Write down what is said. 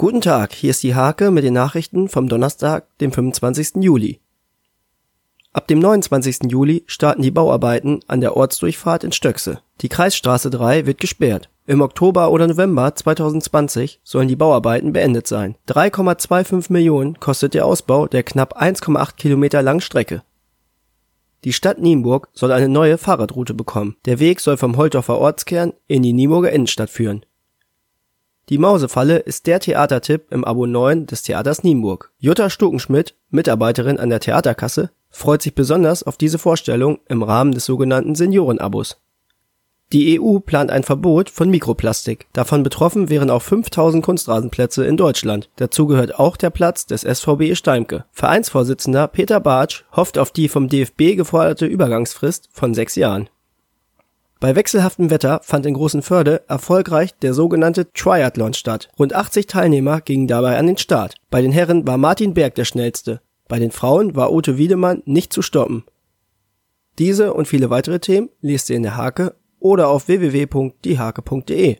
Guten Tag, hier ist die Hake mit den Nachrichten vom Donnerstag, dem 25. Juli. Ab dem 29. Juli starten die Bauarbeiten an der Ortsdurchfahrt in Stöckse. Die Kreisstraße 3 wird gesperrt. Im Oktober oder November 2020 sollen die Bauarbeiten beendet sein. 3,25 Millionen kostet der Ausbau der knapp 1,8 Kilometer langen Strecke. Die Stadt Nienburg soll eine neue Fahrradroute bekommen. Der Weg soll vom Holtorfer Ortskern in die Nienburger Innenstadt führen. Die Mausefalle ist der Theatertipp im Abo 9 des Theaters Nienburg. Jutta Stuckenschmidt, Mitarbeiterin an der Theaterkasse, freut sich besonders auf diese Vorstellung im Rahmen des sogenannten Seniorenabos. Die EU plant ein Verbot von Mikroplastik. Davon betroffen wären auch 5000 Kunstrasenplätze in Deutschland. Dazu gehört auch der Platz des SVB Steimke. Vereinsvorsitzender Peter Bartsch hofft auf die vom DFB geforderte Übergangsfrist von sechs Jahren. Bei wechselhaftem Wetter fand in Großenförde erfolgreich der sogenannte Triathlon statt. Rund 80 Teilnehmer gingen dabei an den Start. Bei den Herren war Martin Berg der schnellste. Bei den Frauen war Ute Wiedemann nicht zu stoppen. Diese und viele weitere Themen liest ihr in der Hake oder auf www.diehake.de.